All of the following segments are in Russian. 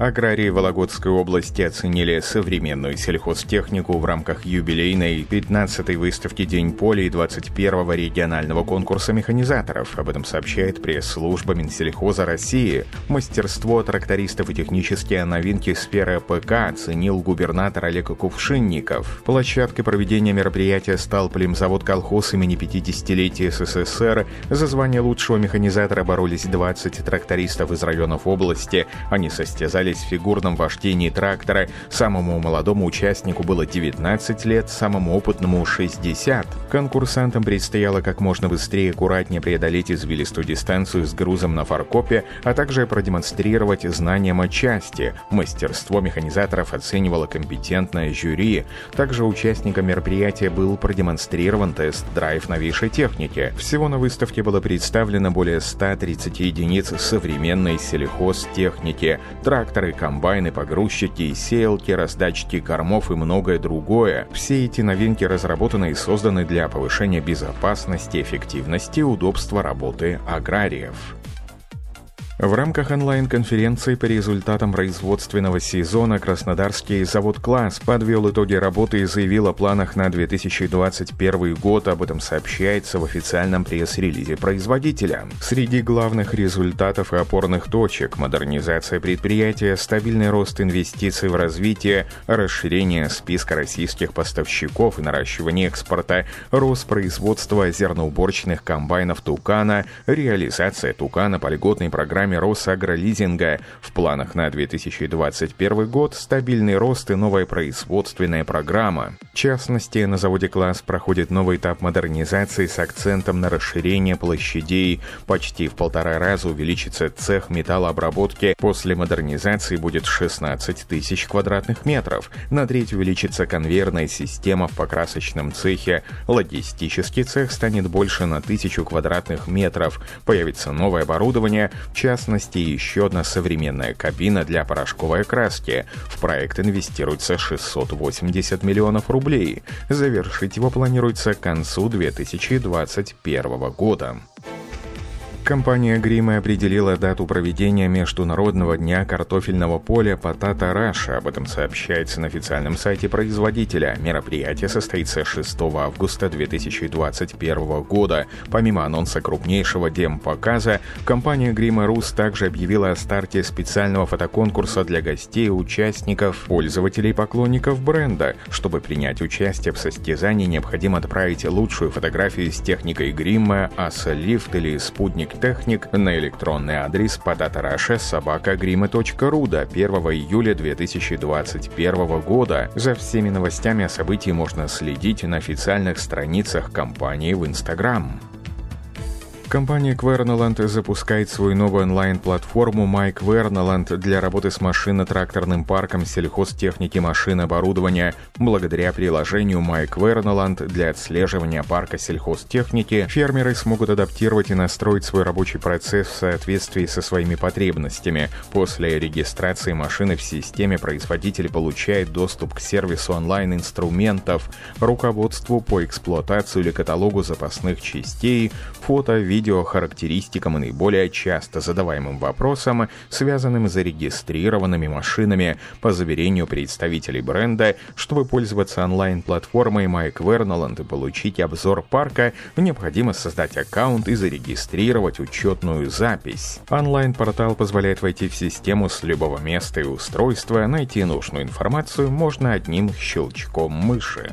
Аграрии Вологодской области оценили современную сельхозтехнику в рамках юбилейной 15-й выставки «День поля» и 21-го регионального конкурса механизаторов. Об этом сообщает пресс-служба Минсельхоза России. Мастерство трактористов и технические новинки сферы ПК оценил губернатор Олег Кувшинников. Площадкой проведения мероприятия стал племзавод «Колхоз» имени 50-летия СССР. За звание лучшего механизатора боролись 20 трактористов из районов области. Они состязались соревновались в фигурном вождении трактора. Самому молодому участнику было 19 лет, самому опытному 60. Конкурсантам предстояло как можно быстрее и аккуратнее преодолеть извилистую дистанцию с грузом на фаркопе, а также продемонстрировать знания матчасти. Мастерство механизаторов оценивало компетентное жюри. Также участникам мероприятия был продемонстрирован тест-драйв новейшей техники. Всего на выставке было представлено более 130 единиц современной сельхозтехники. Трактор тракторы, комбайны, погрузчики, сеялки, раздатчики кормов и многое другое. Все эти новинки разработаны и созданы для повышения безопасности, эффективности и удобства работы аграриев. В рамках онлайн-конференции по результатам производственного сезона Краснодарский завод «Класс» подвел итоги работы и заявил о планах на 2021 год. Об этом сообщается в официальном пресс-релизе производителя. Среди главных результатов и опорных точек – модернизация предприятия, стабильный рост инвестиций в развитие, расширение списка российских поставщиков и наращивание экспорта, рост производства зерноуборочных комбайнов «Тукана», реализация «Тукана» по льготной программе программе Росагролизинга. В планах на 2021 год стабильный рост и новая производственная программа. В частности, на заводе «Класс» проходит новый этап модернизации с акцентом на расширение площадей. Почти в полтора раза увеличится цех металлообработки. После модернизации будет 16 тысяч квадратных метров. На треть увеличится конвейерная система в покрасочном цехе. Логистический цех станет больше на тысячу квадратных метров. Появится новое оборудование, в частности, частности, еще одна современная кабина для порошковой краски. В проект инвестируется 680 миллионов рублей. Завершить его планируется к концу 2021 года. Компания «Грима» определила дату проведения Международного дня картофельного поля «Потата Раша». Об этом сообщается на официальном сайте производителя. Мероприятие состоится 6 августа 2021 года. Помимо анонса крупнейшего демпоказа, компания «Грима Рус» также объявила о старте специального фотоконкурса для гостей участников, пользователей поклонников бренда. Чтобы принять участие в состязании, необходимо отправить лучшую фотографию с техникой грима, аса-лифт или спутник техник на электронный адрес potatarasha собакагрима.ру до 1 июля 2021 года. За всеми новостями о событии можно следить на официальных страницах компании в Инстаграм. Компания Quernaland запускает свою новую онлайн-платформу MyQuernaland для работы с машино-тракторным парком сельхозтехники машин оборудования. Благодаря приложению MyQuernaland для отслеживания парка сельхозтехники фермеры смогут адаптировать и настроить свой рабочий процесс в соответствии со своими потребностями. После регистрации машины в системе производитель получает доступ к сервису онлайн-инструментов, руководству по эксплуатации или каталогу запасных частей, фото, видео, видеохарактеристикам и наиболее часто задаваемым вопросам, связанным с зарегистрированными машинами. По заверению представителей бренда, чтобы пользоваться онлайн-платформой MyQuernaland и получить обзор парка, необходимо создать аккаунт и зарегистрировать учетную запись. Онлайн-портал позволяет войти в систему с любого места и устройства, найти нужную информацию можно одним щелчком мыши.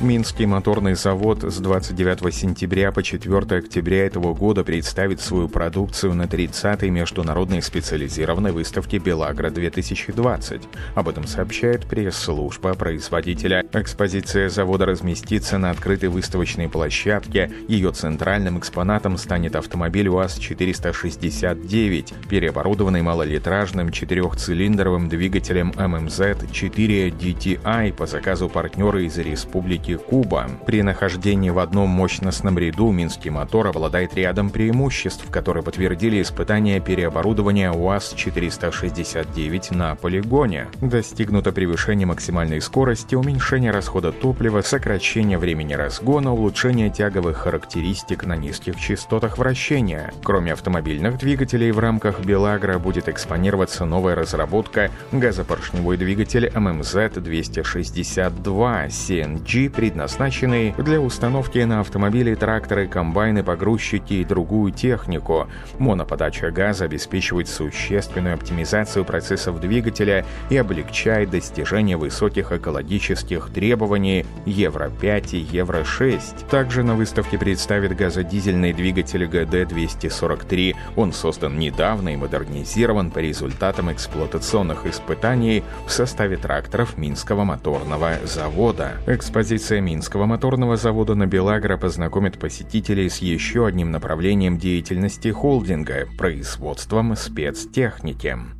Минский моторный завод с 29 сентября по 4 октября этого года представит свою продукцию на 30-й международной специализированной выставке «Белагра-2020». Об этом сообщает пресс-служба производителя. Экспозиция завода разместится на открытой выставочной площадке. Ее центральным экспонатом станет автомобиль УАЗ-469, переоборудованный малолитражным четырехцилиндровым двигателем ММЗ-4 DTI по заказу партнера из Республики типировки куба. При нахождении в одном мощностном ряду Минский мотор обладает рядом преимуществ, которые подтвердили испытания переоборудования УАЗ-469 на полигоне. Достигнуто превышение максимальной скорости, уменьшение расхода топлива, сокращение времени разгона, улучшение тяговых характеристик на низких частотах вращения. Кроме автомобильных двигателей, в рамках Белагра будет экспонироваться новая разработка газопоршневой двигатель ММЗ-262 CNG, предназначенный для установки на автомобили, тракторы, комбайны, погрузчики и другую технику. Моноподача газа обеспечивает существенную оптимизацию процессов двигателя и облегчает достижение высоких экологических требований Евро-5 и Евро-6. Также на выставке представит газодизельный двигатель ГД-243. Он создан недавно и модернизирован по результатам эксплуатационных испытаний в составе тракторов Минского моторного завода. Экспозиция Минского моторного завода на Белагро познакомит посетителей с еще одним направлением деятельности холдинга – производством спецтехники.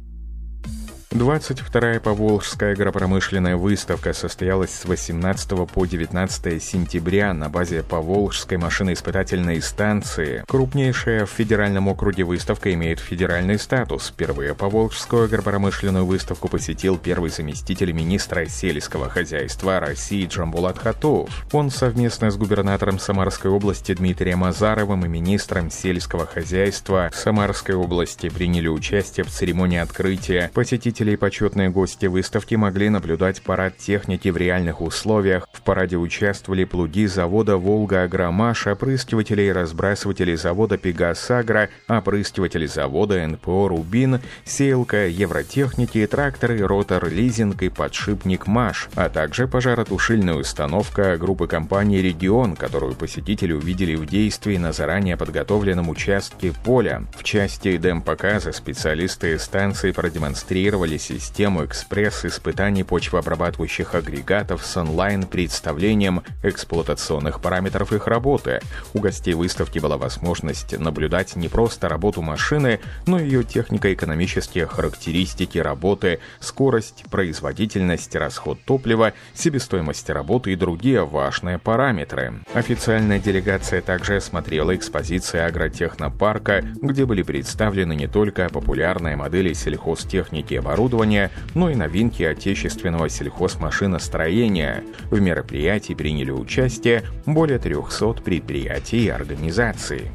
22-я Поволжская агропромышленная выставка состоялась с 18 по 19 сентября на базе Поволжской машиноиспытательной станции. Крупнейшая в федеральном округе выставка имеет федеральный статус. Впервые Поволжскую агропромышленную выставку посетил первый заместитель министра сельского хозяйства России Джамбулат Хатов. Он совместно с губернатором Самарской области Дмитрием Азаровым и министром сельского хозяйства Самарской области приняли участие в церемонии открытия. Посетители Посетители и почетные гости выставки могли наблюдать парад техники в реальных условиях. В параде участвовали плуги завода «Волга Агромаш», опрыскиватели и разбрасыватели завода «Пегас Агро», опрыскиватели завода НПО «Рубин», сеялка Евротехники, тракторы «Ротор Лизинг» и подшипник «Маш», а также пожаротушильная установка группы компании «Регион», которую посетители увидели в действии на заранее подготовленном участке поля. В части демпоказа специалисты станции продемонстрировали тестировали систему экспресс-испытаний почвообрабатывающих агрегатов с онлайн-представлением эксплуатационных параметров их работы. У гостей выставки была возможность наблюдать не просто работу машины, но и ее технико-экономические характеристики работы, скорость, производительность, расход топлива, себестоимость работы и другие важные параметры. Официальная делегация также осмотрела экспозиции агротехнопарка, где были представлены не только популярные модели сельхозтехники и оборудования, но и новинки отечественного сельхозмашиностроения. В мероприятии приняли участие более 300 предприятий и организаций.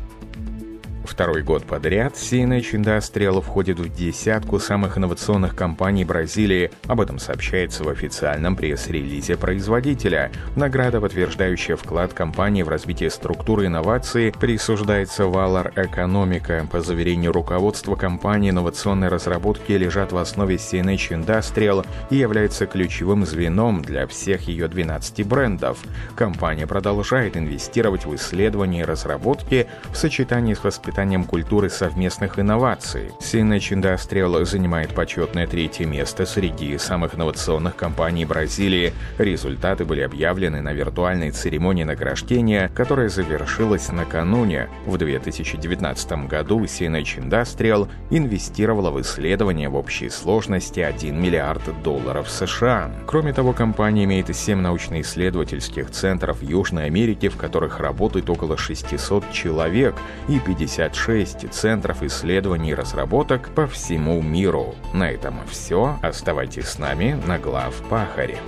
Второй год подряд CNH Industrial входит в десятку самых инновационных компаний Бразилии. Об этом сообщается в официальном пресс-релизе производителя. Награда, подтверждающая вклад компании в развитие структуры инноваций, присуждается Valar Economica. По заверению руководства компании, инновационные разработки лежат в основе CNH Industrial и являются ключевым звеном для всех ее 12 брендов. Компания продолжает инвестировать в исследования и разработки в сочетании с воспитанием воспитанием культуры совместных инноваций. Синэч Industrial занимает почетное третье место среди самых инновационных компаний Бразилии. Результаты были объявлены на виртуальной церемонии награждения, которая завершилась накануне. В 2019 году Синэч Industrial инвестировала в исследования в общей сложности 1 миллиард долларов США. Кроме того, компания имеет 7 научно-исследовательских центров в Южной Америке, в которых работает около 600 человек и 50 56 центров исследований и разработок по всему миру. На этом все. Оставайтесь с нами на глав Пахаре.